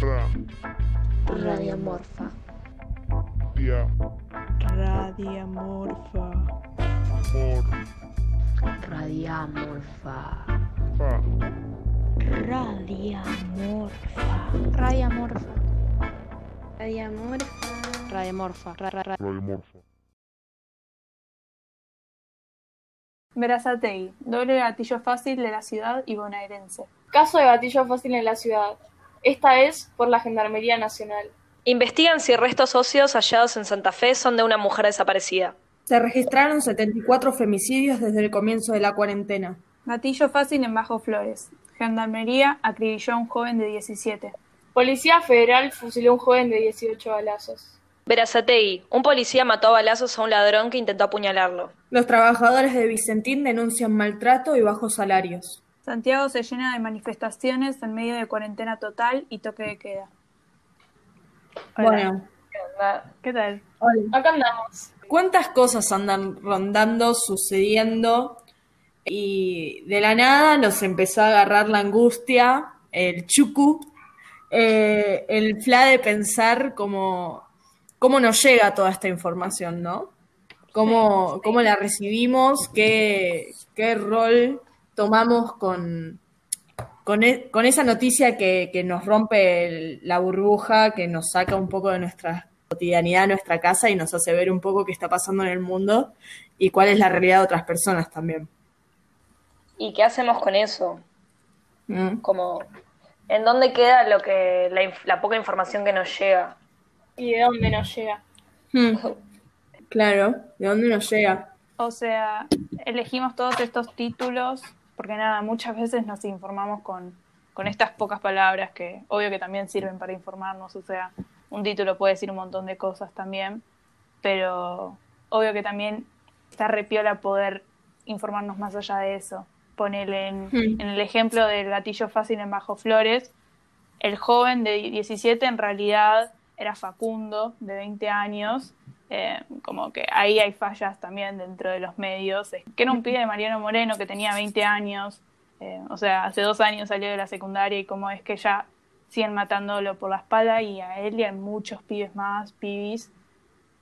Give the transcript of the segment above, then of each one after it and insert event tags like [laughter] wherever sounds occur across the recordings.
Ra. Radiamorfa. Dia. Radiamorfa. Mor. Radiamorfa. Fa. Radiamorfa. Radiamorfa. Radiamorfa. Radiamorfa. Ra, ra, ra. Radiomorfa. Verazatei, doble gatillo fácil de la ciudad y bonaerense. Caso de gatillo fácil en la ciudad. Esta es por la Gendarmería Nacional. Investigan si restos óseos hallados en Santa Fe son de una mujer desaparecida. Se registraron 74 femicidios desde el comienzo de la cuarentena. Gatillo fácil en Bajo Flores. Gendarmería acribilló a un joven de 17. Policía Federal fusiló a un joven de 18 balazos. Verazatei, un policía mató a balazos a un ladrón que intentó apuñalarlo. Los trabajadores de Vicentín denuncian maltrato y bajos salarios. Santiago se llena de manifestaciones en medio de cuarentena total y toque de queda. Hola. Bueno, ¿Qué tal? Acá andamos. ¿cuántas cosas andan rondando, sucediendo? Y de la nada nos empezó a agarrar la angustia, el chucu, eh, el fla de pensar cómo, cómo nos llega toda esta información, ¿no? Cómo, cómo la recibimos, qué, qué rol tomamos con, con, e- con esa noticia que, que nos rompe el- la burbuja, que nos saca un poco de nuestra cotidianidad, nuestra casa y nos hace ver un poco qué está pasando en el mundo y cuál es la realidad de otras personas también. ¿Y qué hacemos con eso? ¿Mm? Como, ¿en dónde queda lo que la, inf- la poca información que nos llega? ¿Y de dónde nos llega? Mm. Claro, ¿de dónde nos llega? O sea, elegimos todos estos títulos porque nada, muchas veces nos informamos con, con estas pocas palabras que obvio que también sirven para informarnos, o sea, un título puede decir un montón de cosas también, pero obvio que también está repiola poder informarnos más allá de eso. Ponele en, Hmm. en el ejemplo del gatillo fácil en Bajo Flores, el joven de 17 en realidad era Facundo, de 20 años, eh, como que ahí hay fallas también dentro de los medios, que era un pibe de Mariano Moreno que tenía 20 años, eh, o sea, hace dos años salió de la secundaria y como es que ya siguen matándolo por la espalda y a él y a muchos pibes más, pibis,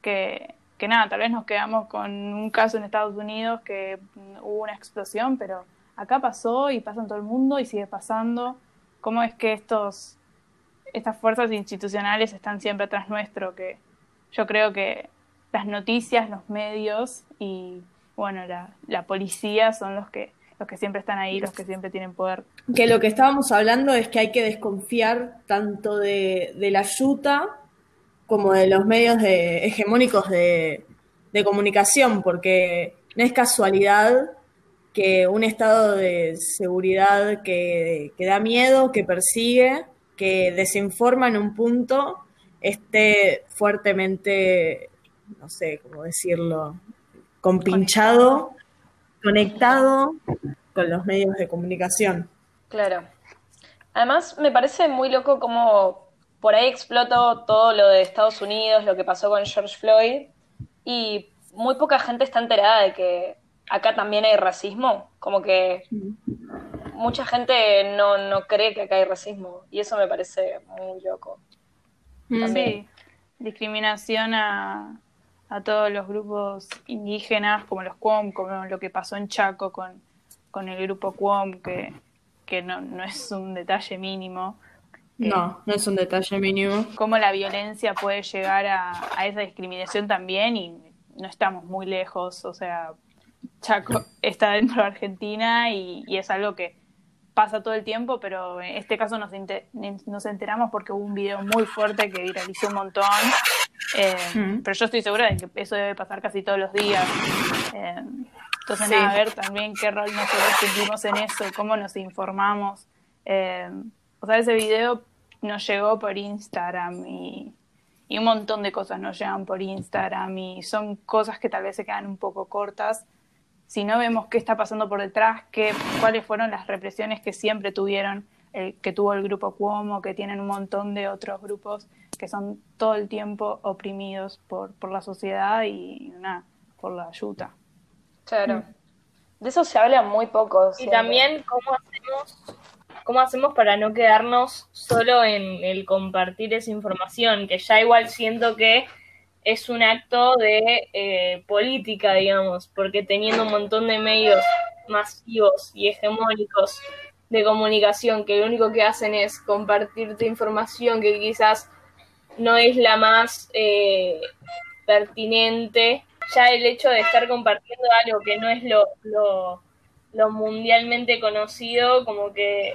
que, que nada, tal vez nos quedamos con un caso en Estados Unidos que hubo una explosión, pero acá pasó y pasa en todo el mundo y sigue pasando. ¿Cómo es que estos, estas fuerzas institucionales están siempre atrás nuestro? Que yo creo que las noticias, los medios y bueno, la, la policía son los que, los que siempre están ahí, los que siempre tienen poder. Que lo que estábamos hablando es que hay que desconfiar tanto de, de la yuta como de los medios de, hegemónicos de, de comunicación, porque no es casualidad que un estado de seguridad que, que da miedo, que persigue, que desinforma en un punto, esté fuertemente, no sé cómo decirlo, compinchado, conectado con los medios de comunicación. Claro. Además, me parece muy loco como por ahí explotó todo lo de Estados Unidos, lo que pasó con George Floyd, y muy poca gente está enterada de que acá también hay racismo. Como que mucha gente no, no cree que acá hay racismo, y eso me parece muy loco. También. Sí, discriminación a, a todos los grupos indígenas, como los QOM, como lo que pasó en Chaco con, con el grupo QOM, que, que no, no es un detalle mínimo. que- No, no es un detalle mínimo. Cómo la violencia puede llegar a, a esa discriminación también y no estamos muy lejos, o sea, Chaco está dentro de Argentina y, y es algo que pasa todo el tiempo, pero en este caso nos, nos enteramos porque hubo un video muy fuerte que viralizó un montón. Eh, Mm. Pero yo estoy segura de que eso debe pasar casi todos los días. Eh, entonces, Sí. nada, a ver también qué rol nosotros cumplimos en eso, cómo nos informamos. Eh, o sea, ese video nos llegó por Instagram y, y un montón de cosas nos llegan por Instagram y son cosas que tal vez se quedan un poco cortas si no vemos qué está pasando por detrás, qué, cuáles fueron las represiones que siempre tuvieron, el, que tuvo el grupo Cuomo, que tienen un montón de otros grupos que son todo el tiempo oprimidos por, por la sociedad y nada, por la ayuda. Claro. De eso se habla muy poco. Y también cómo hacemos ¿Cómo hacemos para no quedarnos solo en el compartir esa información? Que ya igual siento que es un acto de eh, política, digamos, porque teniendo un montón de medios masivos y hegemónicos de comunicación que lo único que hacen es compartirte información que quizás no es la más eh, pertinente, ya el hecho de estar compartiendo algo que no es lo, lo, lo mundialmente conocido, como que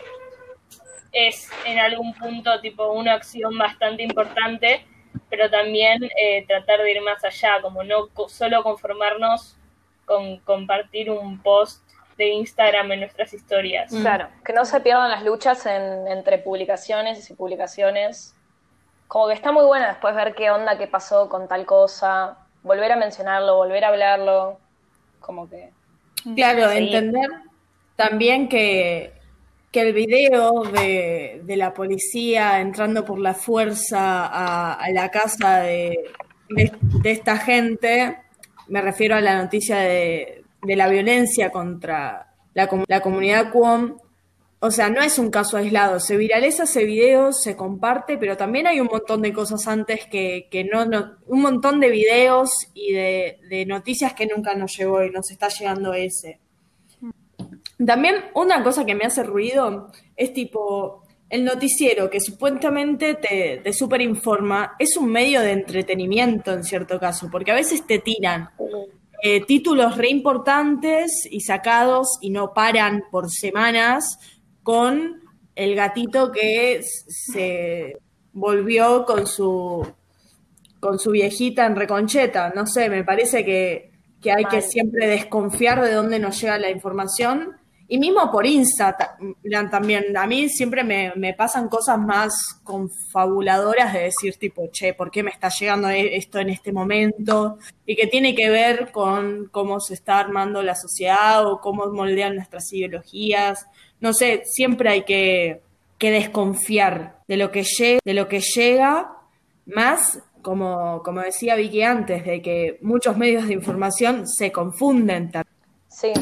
es en algún punto tipo una acción bastante importante, pero también eh, tratar de ir más allá, como no co- solo conformarnos con compartir un post de Instagram en nuestras historias. Claro, que no se pierdan las luchas en- entre publicaciones y publicaciones. Como que está muy buena después ver qué onda, qué pasó con tal cosa, volver a mencionarlo, volver a hablarlo. Como que. Claro, entender también que, que el video de, de la policía entrando por la fuerza a, a la casa de, de- de esta gente, me refiero a la noticia de, de la violencia contra la, la comunidad Cuom. O sea, no es un caso aislado, se viraliza ese video, se comparte, pero también hay un montón de cosas antes que, que no, un montón de videos y de, noticias que nunca nos llegó y nos está llegando ese. También una cosa que me hace ruido es tipo, el noticiero que supuestamente te, te superinforma es un medio de entretenimiento en cierto caso, porque a veces te tiran eh, títulos re importantes y sacados y no paran por semanas con el gatito que se volvió con su con su viejita en Reconcheta. No sé, me parece que, que hay que siempre desconfiar de dónde nos llega la información. Y mismo por Instagram también. A mí siempre me, me pasan cosas más confabuladoras de decir tipo, che, ¿por qué me está llegando e- esto en este momento? Y que tiene que ver con cómo se está armando la sociedad o cómo moldean nuestras ideologías. No sé, siempre hay que, que desconfiar de lo que llega, de lo que llega, más como, como decía Vicky antes, de que muchos medios de información se confunden. Sí.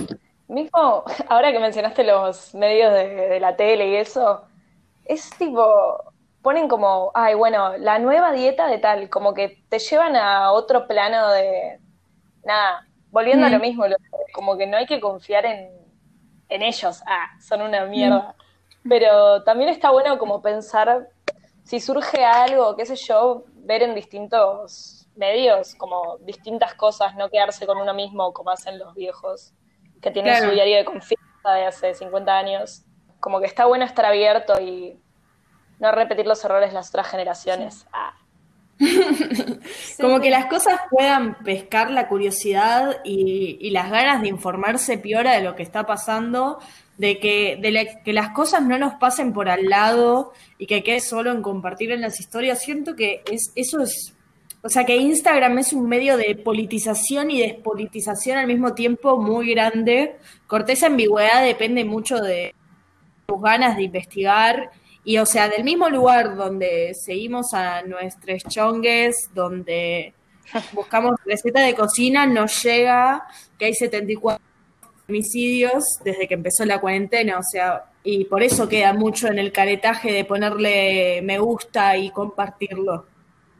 Mismo, ahora que mencionaste los medios de, de la tele y eso, es tipo, ponen como, ay, bueno, la nueva dieta de tal, como que te llevan a otro plano de, nada, volviendo a lo mismo, lo- como que no hay que confiar en, en ellos, ah, son una mierda. Pero también está bueno como pensar, si surge algo, qué sé yo, ver en distintos medios, como distintas cosas, no quedarse con uno mismo como hacen los viejos, que tienen Claro. su diario de confianza de hace 50 años. Como que está bueno estar abierto y no repetir los errores de las otras generaciones. Ah. [laughs] Como que las cosas puedan pescar la curiosidad y, las ganas de informarse piora de lo que está pasando, de que, de que las cosas no nos pasen por al lado y que quede solo en compartir en las historias. Siento que es, eso es, o sea, que Instagram es un medio de politización y despolitización al mismo tiempo muy grande. Corté esa ambigüedad depende mucho de tus ganas de investigar y o sea, del mismo lugar donde seguimos a nuestros chongues, donde buscamos recetas de cocina, nos llega que hay 74 homicidios desde que empezó la cuarentena, o sea, y por eso queda mucho en el caretaje de ponerle me gusta y compartirlo.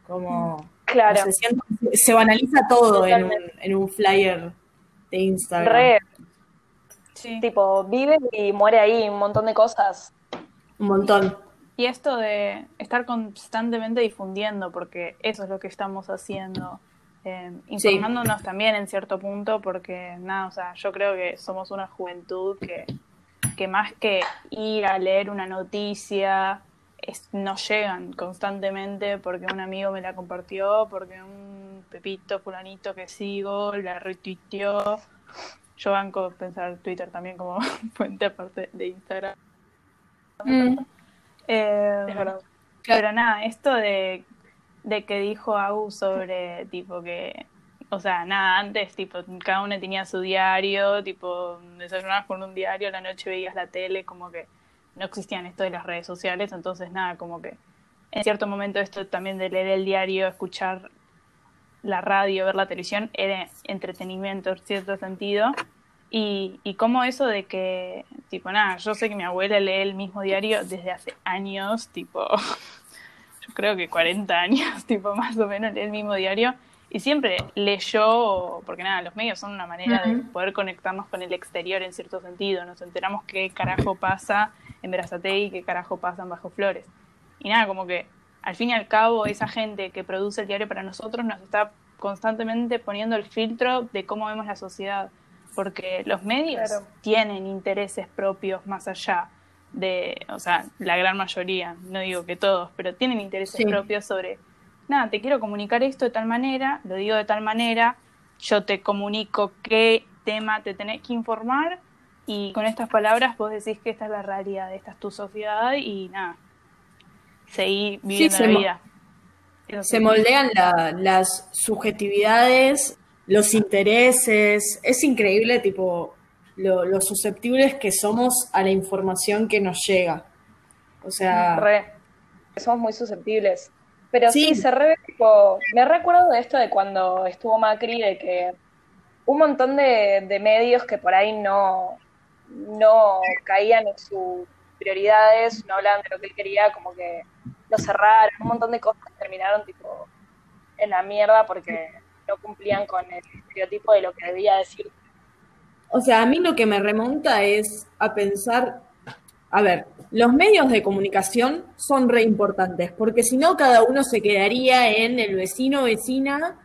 Como Claro. se, siente- se banaliza todo en un, en un flyer de Instagram. Re, Sí. tipo, vive y muere ahí, un montón de cosas. Un montón. Y esto de estar constantemente difundiendo, porque eso es lo que estamos haciendo. eh, Sí. informándonos también en cierto punto, porque nada, o sea, yo creo que somos una juventud que, que más que ir a leer una noticia, es, nos llegan constantemente porque un amigo me la compartió, porque un pepito fulanito que sigo la retuiteó. Yo banco pensar Twitter también como [laughs] fuente aparte de Instagram. Eh, Es verdad. pero nada, esto de, de que dijo Agu sobre, tipo, que, o sea, nada, antes, tipo, cada uno tenía su diario, tipo, desayunabas con un diario, la noche veías la tele, como que no existían esto de las redes sociales, entonces nada, como que en cierto momento esto también de leer el diario, escuchar la radio, ver la televisión, era entretenimiento en cierto sentido, Y, y cómo eso de que, tipo, nada, yo sé que mi abuela lee el mismo diario desde hace años, tipo, [laughs] yo creo que 40 años, [laughs] tipo, más o menos lee el mismo diario. Y siempre leyó, porque nada, los medios son una manera de poder conectarnos con el exterior en cierto sentido. Nos enteramos qué carajo pasa en Berazategui qué carajo pasa en Bajo Flores. Y nada, como que al fin y al cabo esa gente que produce el diario para nosotros nos está constantemente poniendo el filtro de cómo vemos la sociedad. Porque los medios Claro. tienen intereses propios más allá de, o sea, la gran mayoría, no digo que todos, pero tienen intereses Sí. propios sobre, nada, te quiero comunicar esto de tal manera, lo digo de tal manera, yo te comunico qué tema te tenés que informar y con estas palabras vos decís que esta es la realidad, esta es tu sociedad y nada, seguí viviendo se la vida. Se moldean la- las subjetividades, los intereses. Es increíble, tipo, lo, lo susceptibles que somos a la información que nos llega. O sea, Re. Somos muy susceptibles. Pero sí, Sí. se re, tipo, me recuerdo de esto de cuando estuvo Macri, de que un montón de, de medios que por ahí no, no caían en sus prioridades, no hablaban de lo que él quería, como que lo cerraron, un montón de cosas terminaron tipo en la mierda porque no cumplían con el estereotipo de lo que debía decir. O sea, a mí lo que me remonta es a pensar, a ver, los medios de comunicación son re importantes, porque si no cada uno se quedaría en el vecino, vecina,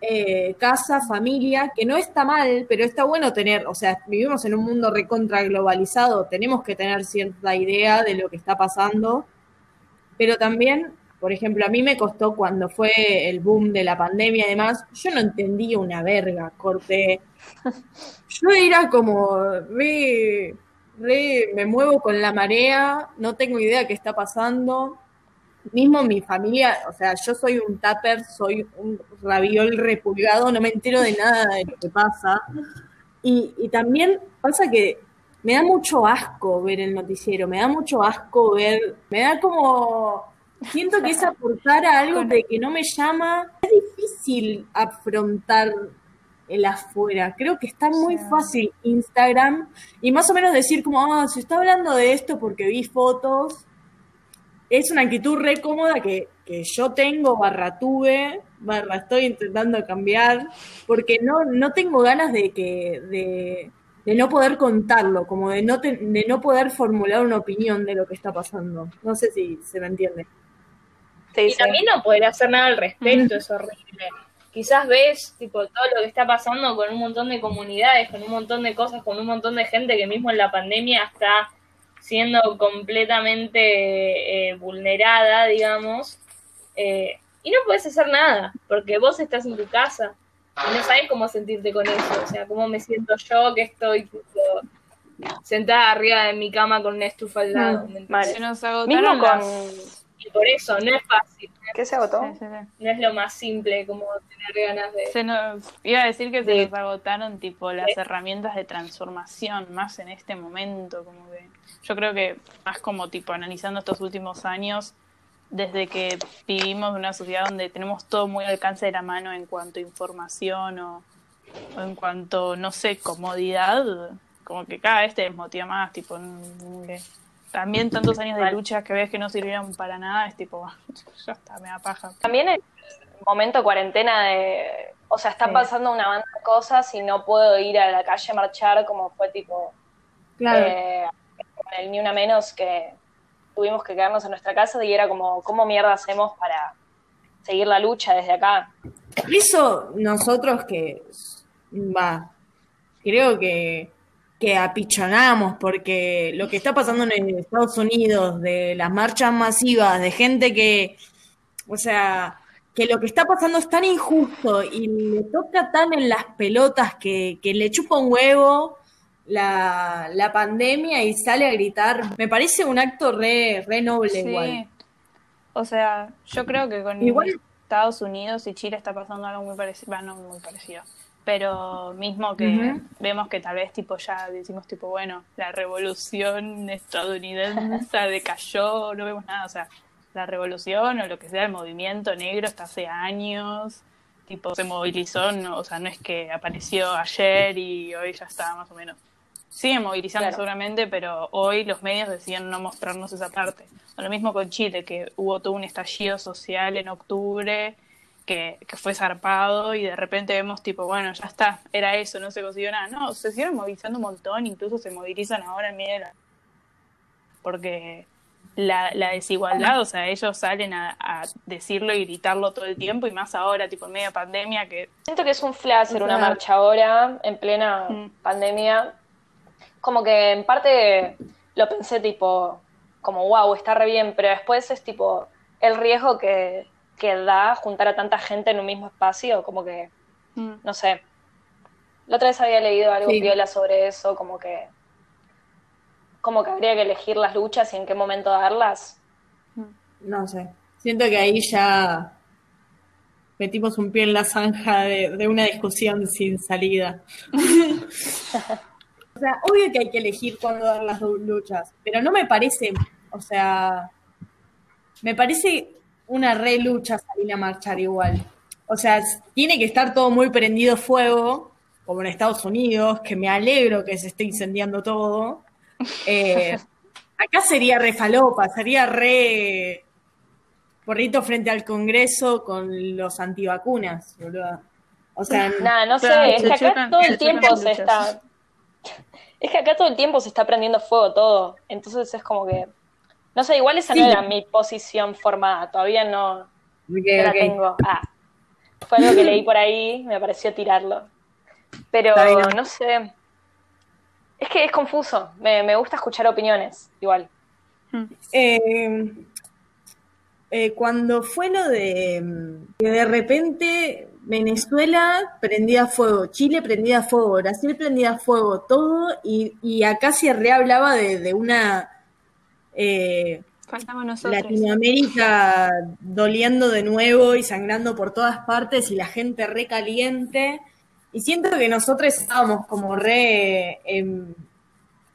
eh, casa, familia, que no está mal, pero está bueno tener, o sea, vivimos en un mundo recontra globalizado, tenemos que tener cierta idea de lo que está pasando, pero también, por ejemplo, a mí me costó cuando fue el boom de la pandemia y demás, yo no entendía una verga, corte. [laughs] Yo era como, re, re, me muevo con la marea, no tengo idea qué está pasando. Mismo mi familia, o sea, yo soy un tupper, soy un raviol repulgado, no me entero de nada de lo que pasa. Y, y también pasa que me da mucho asco ver el noticiero, me da mucho asco ver, me da como, siento que es aportar a algo de que no me llama. Es difícil afrontar el afuera. Creo que está muy fácil Instagram y más o menos decir como, ah, se está hablando de esto porque vi fotos. Es una actitud re cómoda que, que yo tengo, barra tuve, barra estoy intentando cambiar, porque no, no tengo ganas de que, de, de no poder contarlo, como de no, te- de no poder formular una opinión de lo que está pasando. No sé si se me entiende. Sí, Y sí. también no poder hacer nada al respecto, es horrible. Quizás ves tipo todo lo que está pasando con un montón de comunidades, con un montón de cosas, con un montón de gente que mismo en la pandemia está siendo completamente eh, vulnerada, digamos, eh, y no puedes hacer nada, porque vos estás en tu casa y no sabes cómo sentirte con eso, o sea, cómo me siento yo que estoy tipo, sentada arriba de mi cama con una estufa al lado. ¿me entendés? Mal. Se nos Mismo agotaron con... las- Y por eso no es fácil, ¿Qué se agotó? Sí, sí, sí. no es lo más simple como tener ganas de... Se nos iba a decir que se nos agotaron tipo las herramientas de transformación más en este momento, como que yo creo que más como tipo analizando estos últimos años desde que vivimos en una sociedad donde tenemos todo muy al alcance de la mano en cuanto a información o, o en cuanto no sé, comodidad, como que cada vez te desmotiva más, tipo que también tantos años de luchas que ves que no sirvieron para nada, es tipo, ya está, me da paja. También el momento cuarentena de, o sea, está Sí. pasando una banda de cosas y no puedo ir a la calle a marchar como fue tipo Claro. eh, con el ni una menos que tuvimos que quedarnos en nuestra casa y era como, ¿cómo mierda hacemos para seguir la lucha desde acá? Eso nosotros que, va, creo que, que apichonamos porque lo que está pasando en Estados Unidos, de las marchas masivas, de gente que, o sea, que lo que está pasando es tan injusto y le toca tan en las pelotas que, que le chupa un huevo la, la pandemia y sale a gritar, me parece un acto re, re noble Sí. igual. O sea, yo creo que con Igual- Estados Unidos y Chile está pasando algo muy parecido, bueno, no muy parecido, pero mismo que vemos que tal vez tipo ya decimos tipo, bueno, la revolución estadounidense [laughs] decayó, no vemos nada, o sea, la revolución o lo que sea, el movimiento negro está hace años, tipo se movilizó, no, o sea, no es que apareció ayer y hoy ya está más o menos. Siguen movilizando Claro. seguramente, pero hoy los medios deciden no mostrarnos esa parte. O lo mismo con Chile, que hubo todo un estallido social en octubre que, que fue zarpado y de repente vemos tipo, bueno, ya está, era eso, no se consiguió nada. No, se siguieron movilizando un montón, incluso se movilizan ahora en medio de la... Porque la, la desigualdad, o sea, ellos salen a, a decirlo y gritarlo todo el tiempo y más ahora, tipo en medio de pandemia, que Siento que es un flash hacer una marcha ahora, en plena Mm. pandemia. Como que en parte lo pensé tipo, como wow, está re bien, pero después es tipo el riesgo que, que da juntar a tanta gente en un mismo espacio, como que, mm, no sé. La otra vez había leído algo Sí. piola sobre eso, como que, como que habría que elegir las luchas y en qué momento darlas. No sé. Siento que ahí ya metimos un pie en la zanja de, de una discusión sin salida. [laughs] o sea, obvio que hay que elegir cuándo dar las luchas, pero no me parece, o sea, me parece una re lucha salir a marchar igual. O sea, tiene que estar todo muy prendido fuego, como en Estados Unidos, que me alegro que se esté incendiando todo. Eh, [laughs] acá sería re falopa, sería re porrito frente al Congreso con los antivacunas, boludo. O sea, Nada, no sé, es que acá chocan- todo el tiempo se luchas. está. [laughs] Es que acá todo el tiempo se está prendiendo fuego todo. Entonces es como que. No sé, igual esa no Sí. era mi posición formada. Todavía no, no la tengo. Ah, fue algo que leí por ahí, me pareció tirarlo. Pero no sé. Es que es confuso. Me, me gusta escuchar opiniones, igual. Eh, eh, cuando fue lo de que de repente Venezuela prendía fuego, Chile prendía fuego, Brasil prendía fuego, todo, y, y acá se rehablaba de, de una eh, faltamos nosotros. Latinoamérica doliendo de nuevo y sangrando por todas partes y la gente re caliente. Y siento que nosotros estábamos como re en,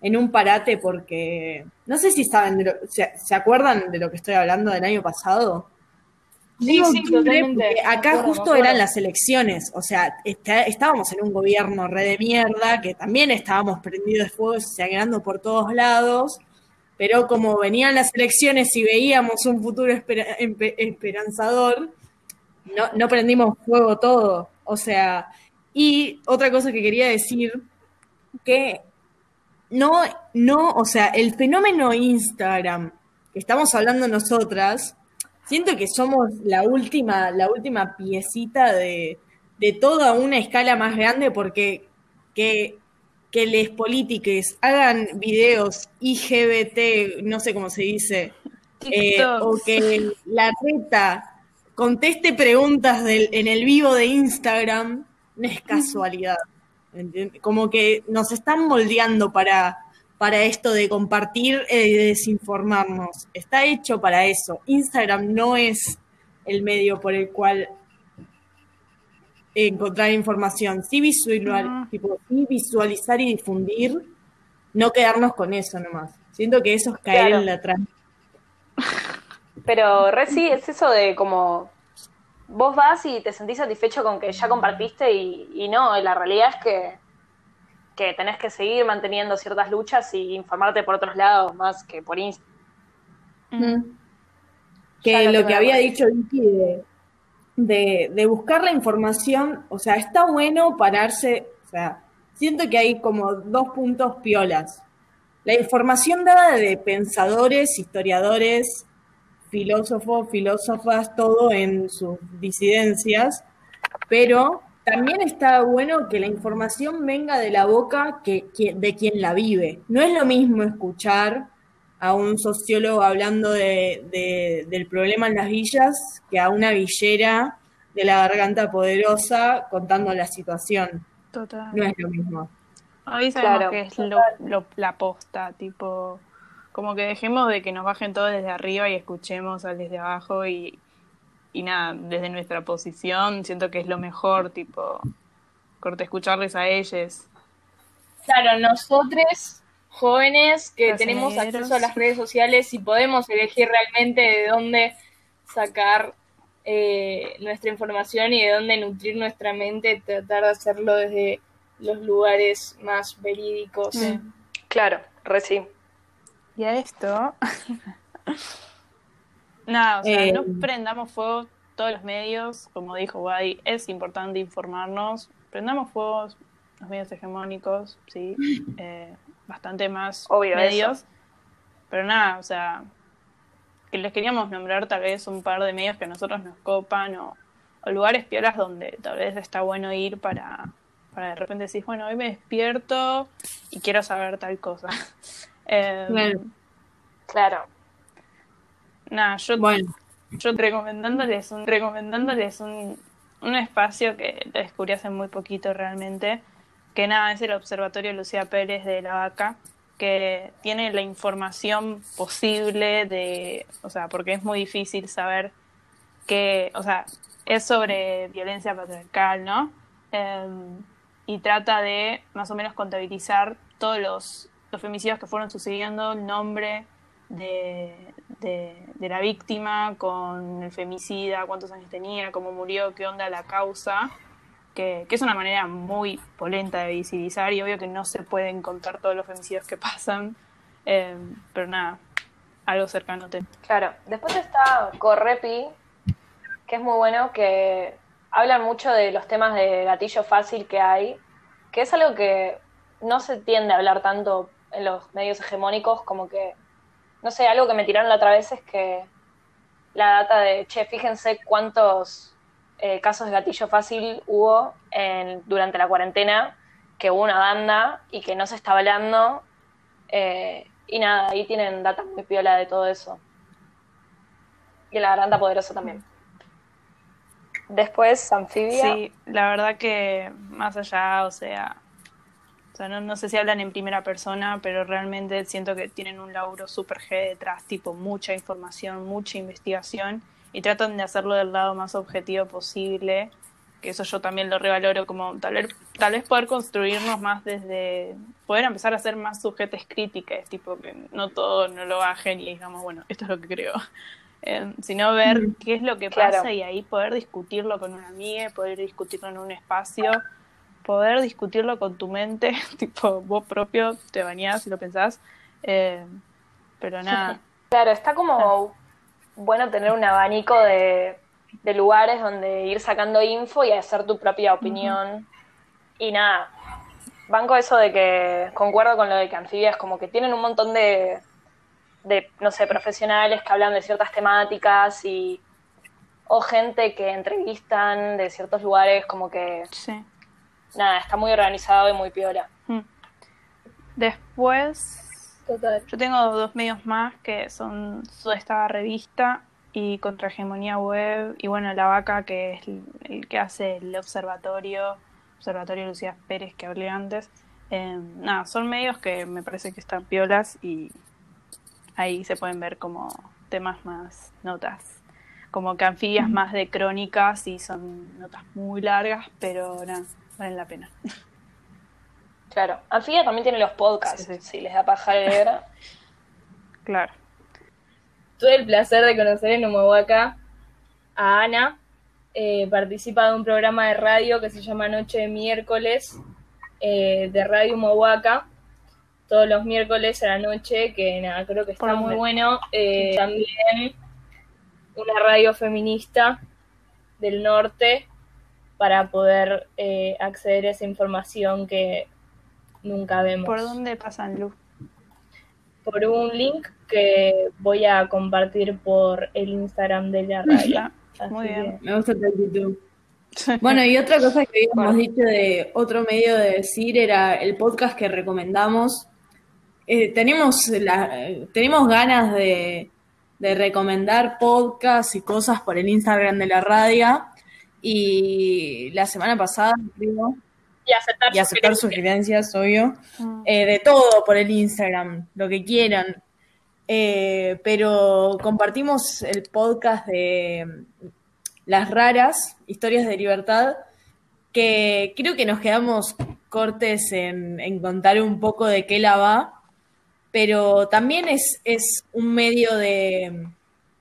en un parate porque no sé si saben, de lo- se, ¿se acuerdan de lo que estoy hablando del año pasado? Sí, Digo sí, octubre totalmente. acá acuerdo, justo eran las elecciones, o sea, está- estábamos en un gobierno re de mierda, que también estábamos prendidos de fuego, sangrando por todos lados, pero como venían las elecciones y veíamos un futuro esperanzador, no, no prendimos fuego todo. O sea, y otra cosa que quería decir, que no, no, o sea, el fenómeno Instagram que estamos hablando nosotras, siento que somos la última, la última piecita de, de toda una escala más grande porque que, que les políticos hagan videos IGBT, no sé cómo se dice, eh, o que la reta conteste preguntas del- en el vivo de Instagram, no es casualidad. ¿entiendes? Como que nos están moldeando para, para esto de compartir eh, y de desinformarnos. Está hecho para eso. Instagram no es el medio por el cual encontrar información. Sí, visual, No. tipo, sí visualizar y difundir, no quedarnos con eso nomás. Siento que eso es caer Claro. en la trampa. [laughs] Pero re sí, es eso de como vos vas y te sentís satisfecho con que ya compartiste y, y no, la realidad es que, que tenés que seguir manteniendo ciertas luchas y informarte por otros lados más que por Instagram. Mm. Que lo que había dicho Vicky de, de, de buscar la información, o sea, está bueno pararse, o sea, siento que hay como dos puntos piolas. La información dada de pensadores, historiadores, filósofos, filósofas, todo en sus disidencias, pero también está bueno que la información venga de la boca que, de quien la vive. No es lo mismo escuchar a un sociólogo hablando de, de- del problema en las villas que a una villera de la garganta poderosa contando la situación. Total. No es lo mismo. Hoy sabemos Claro, que es lo, lo- la posta, tipo, como que dejemos de que nos bajen todo desde arriba y escuchemos al desde abajo y, y nada, desde nuestra posición siento que es lo mejor, tipo, corte escucharles a ellos. Claro, nosotros jóvenes que Los tenemos herederos. acceso a las redes sociales y podemos elegir realmente de dónde sacar eh, nuestra información y de dónde nutrir nuestra mente, tratar de hacerlo desde los lugares más verídicos. Mm. Claro, re sí. Y a esto. [laughs] Nada, o sea, Eh, no prendamos fuego todos los medios, como dijo Wadi, es importante informarnos. Prendamos fuego los medios hegemónicos, sí, [laughs] eh, bastante más Obvio, medios. Pero nada, o sea, que les queríamos nombrar tal vez un par de medios que a nosotros nos copan o, o lugares piolas donde tal vez está bueno ir para, para de repente decir, bueno, hoy me despierto y quiero saber tal cosa. [laughs] Em, Claro. Claro. Nada, yo, Bueno, yo recomendándoles un, recomendándoles un, un espacio que descubrí hace muy poquito realmente, que nada, es el Observatorio Lucía Pérez de la Vaca, que tiene la información posible de, o sea, porque es muy difícil saber que, o sea, es sobre violencia patriarcal, ¿no? Em, y trata de más o menos contabilizar todos los, los femicidios que fueron sucediendo, el nombre de, de, de la víctima con el femicida, cuántos años tenía, cómo murió, qué onda la causa, que, que es una manera muy polenta de visibilizar y obvio que no se pueden contar todos los femicidios que pasan, em, pero nada, algo cercano. Te... Claro. Después está Correpi, que es muy bueno, que hablan mucho de los temas de gatillo fácil que hay, que es algo que no se tiende a hablar tanto en los medios hegemónicos, como que, no sé, algo que me tiraron la otra vez es que la data de, che, fíjense cuántos eh, casos de gatillo fácil hubo en, durante la cuarentena, que hubo una banda y que no se está hablando. eh, y nada, ahí tienen data muy piola de todo eso. Y la garganta poderosa también. Después, Anfibia. Sí, la verdad que más allá, o sea, o sea no, no sé si hablan en primera persona, pero realmente siento que tienen un laburo súper G detrás, tipo mucha información, mucha investigación, y tratan de hacerlo del lado más objetivo posible, que eso yo también lo revaloro como tal vez, tal vez poder construirnos más desde, poder empezar a ser más sujetos críticos, tipo que no todo no lo bajen y digamos, bueno, esto es lo que creo. [laughs] Eh, sino ver qué es lo que Claro. pasa y ahí poder discutirlo con una amiga, poder discutirlo en un espacio, poder discutirlo con tu mente, [laughs] tipo vos propio te bañás y lo pensás, eh, pero nada, Claro, está como bueno tener un abanico de, de lugares donde ir sacando info y hacer tu propia opinión. Y nada, banco eso de que concuerdo con lo de que Anfibias, como que tienen un montón de, de, no sé, profesionales que hablan de ciertas temáticas y o gente que entrevistan de ciertos lugares, como que sí. nada, está muy organizado y muy piola. Mm. Después, Total. yo tengo dos medios más que son esta revista y Contrahegemonía Web y bueno, La Vaca que es el, que hace el observatorio, Observatorio Lucía Pérez que hablé antes. Eh, nada, son medios que me parece que están piolas y ahí se pueden ver como temas más notas. Como que anfibias más de crónicas y son notas muy largas, pero nada, valen la pena. [laughs] Claro. Anfibia también tiene los podcasts, Sí, sí. si les da paja leer. [laughs] Claro. Tuve el placer de conocer en Humahuaca a Ana. Eh, participa de un programa de radio que se llama Noche de Miércoles eh, de Radio Humahuaca. Todos los miércoles a la noche, que nada, creo que está Por muy bueno. Eh, también una radio feminista del norte para poder eh, acceder a esa información que nunca vemos ¿Por dónde pasan luz? por un link que voy a compartir por el Instagram de la [laughs] radio. Muy bien. me gusta tu actitud. Bueno, y otra cosa que habíamos dicho de otro medio de decir era el podcast que recomendamos. Eh, tenemos, la, eh, tenemos ganas de, de recomendar podcasts y cosas por el Instagram de la radio. Y la semana pasada, creo, Y aceptar, y aceptar sugerencias. sugerencias, obvio. Mm. Eh, de todo por el Instagram, lo que quieran. Eh, pero compartimos el podcast de Las Raras, Historias de Libertad, que creo que nos quedamos cortes en, en contar un poco de qué la va, pero también es, es un medio de,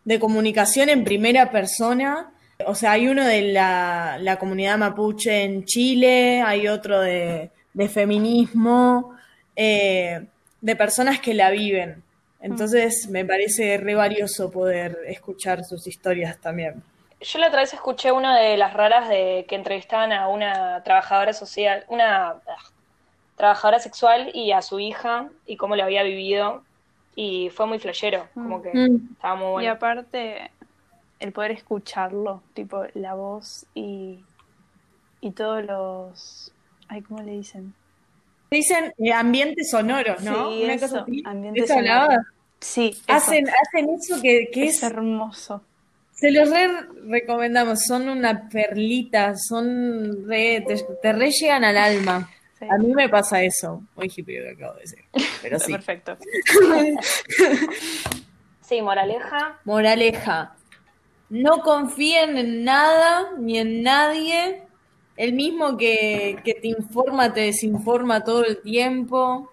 de comunicación en primera persona O sea, hay uno de la, la comunidad mapuche en Chile, hay otro de, de feminismo, eh, de personas que la viven. Entonces me parece re valioso poder escuchar sus historias también. Yo la otra vez escuché una de las raras de que entrevistaban a una trabajadora social, una ah, trabajadora sexual y a su hija y cómo lo había vivido y fue muy flashero, como que Mm. estaba muy Y bueno. aparte, el poder escucharlo, tipo la voz y, y todos los... Ay, ¿cómo le dicen? Dicen eh, ambientes sonoros, ¿no? Sí, Una eso, cosa así. ambiente ¿Eso sonoro. hablaba? Sí, eso. Hacen, hacen eso que, que es es, hermoso. se los re recomendamos, son una perlita, son re, te, te re llegan al alma. Sí. A mí me pasa eso, muy hippie lo que acabo de decir, pero [laughs] sí. Perfecto. [laughs] Sí, moraleja, Moraleja, no confíen en nada ni en nadie. El mismo que, que te informa, te desinforma todo el tiempo.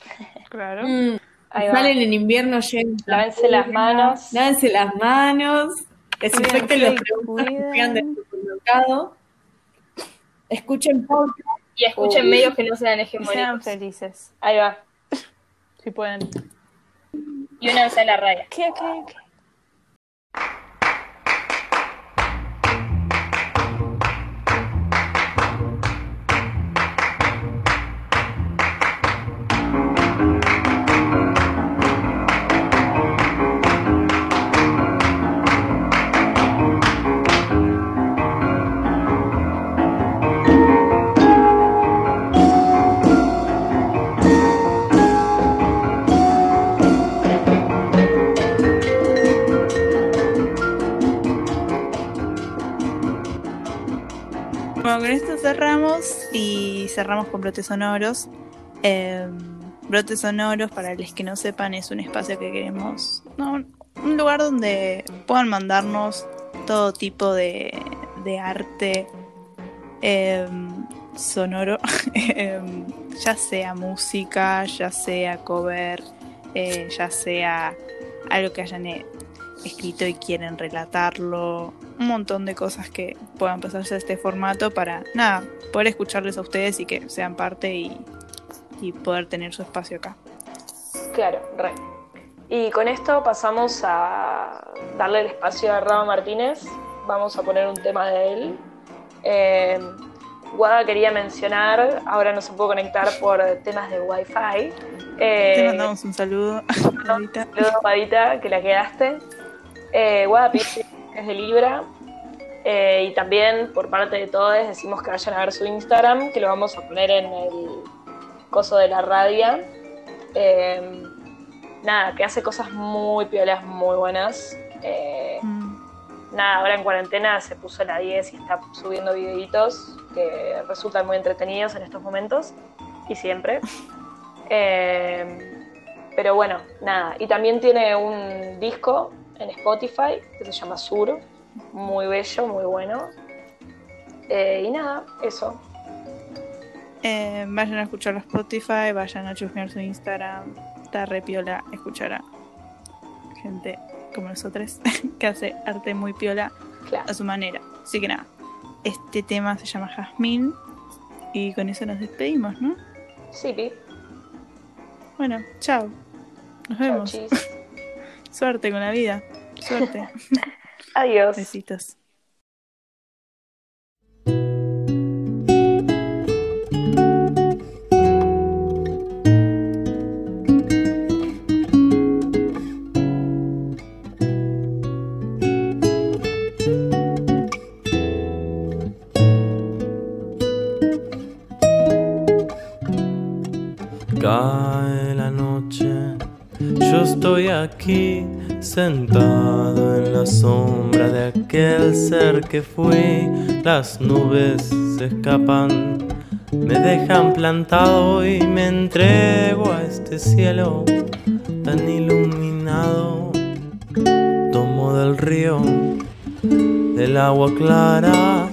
[laughs] Claro. Mm, salen en invierno llenos. de Lávense las manos. Lávense las manos. Desinfecten los productos que llegan del supermercado. Escuchen podcast. Y escuchen Uy. medios que no sean Y sean hegemónicos. felices, Ahí va. si pueden. Y una vez a la raya. ¿Qué, qué, qué? Cerramos y cerramos con brotes sonoros. Eh, brotes sonoros, para los que no sepan, es un espacio que queremos, un lugar donde puedan mandarnos todo tipo de, arte eh, sonoro, [laughs] eh, ya sea música, ya sea cover, eh, ya sea algo que hayan eh, escrito y quieren relatarlo, un montón de cosas que puedan pasarse a este formato para, nada, poder escucharles a ustedes y que sean parte y, y poder tener su espacio acá. Claro, re. Y con esto pasamos a darle el espacio a Rama Martínez. Vamos a poner un tema de él. Eh, Guada quería mencionar, ahora no se puede conectar por temas de Wi-Fi. Eh, Te mandamos un saludo ahorita. Saludos, Guadita, que la quedaste. Eh, Guada es de Libra. Eh, y también, por parte de todos, decimos que vayan a ver su Instagram, que lo vamos a poner en el coso de la radio. Eh, nada, que hace cosas muy piolas, muy buenas. Eh, Mm. nada, ahora en cuarentena se puso la 10 y está subiendo videitos que resultan muy entretenidos en estos momentos y siempre. [laughs] Eh, pero bueno, nada. Y también tiene un disco en Spotify que se llama Sur, muy bello, muy bueno. Eh, y nada, eso. Eh, vayan a escuchar a Spotify, vayan a chusmear su Instagram. Está re piola escuchar a gente como nosotros [laughs] que hace arte muy piola Claro. a su manera. Así que nada, este tema se llama Jazmín y con eso nos despedimos, ¿no? Sí, Pi. Bueno, chao. Nos vemos. [laughs] Suerte con la vida. Suerte. [laughs] Adiós. Besitos. Sentado en la sombra de aquel ser que fui. Las nubes se escapan, me dejan plantado y me entrego a este cielo tan iluminado. Tomo del río, del agua clara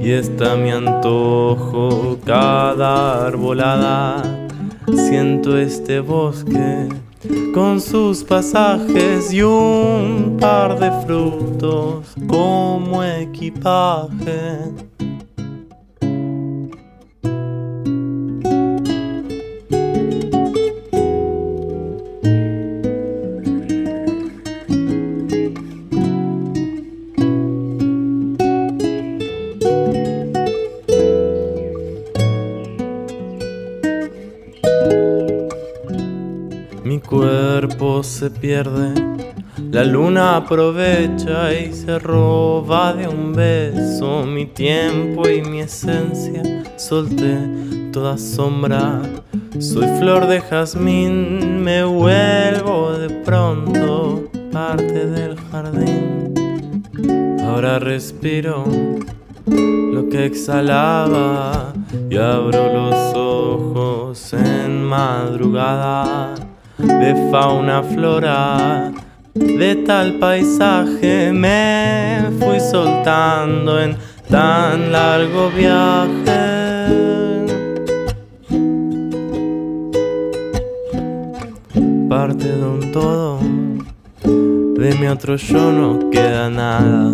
y está mi antojo cada arbolada. Siento este bosque con sus pasajes y un par de frutos como equipaje. Pierde, la luna aprovecha y se roba de un beso mi tiempo y mi esencia. Solté toda sombra, soy flor de jazmín, me vuelvo de pronto parte del jardín. Ahora respiro lo que exhalaba y abro los ojos en madrugada de fauna flora de tal paisaje me fui soltando en tan largo viaje. Parte de un todo de mi otro yo no queda nada.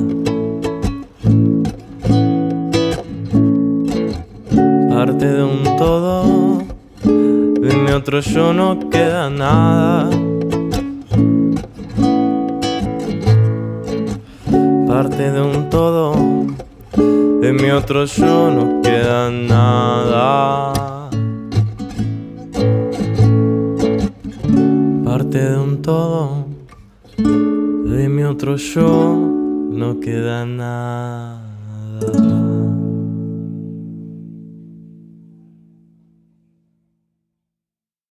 Parte de un todo mi otro yo no queda nada. Parte de un todo, de mi otro yo no queda nada. Parte de un todo, de mi otro yo no queda nada.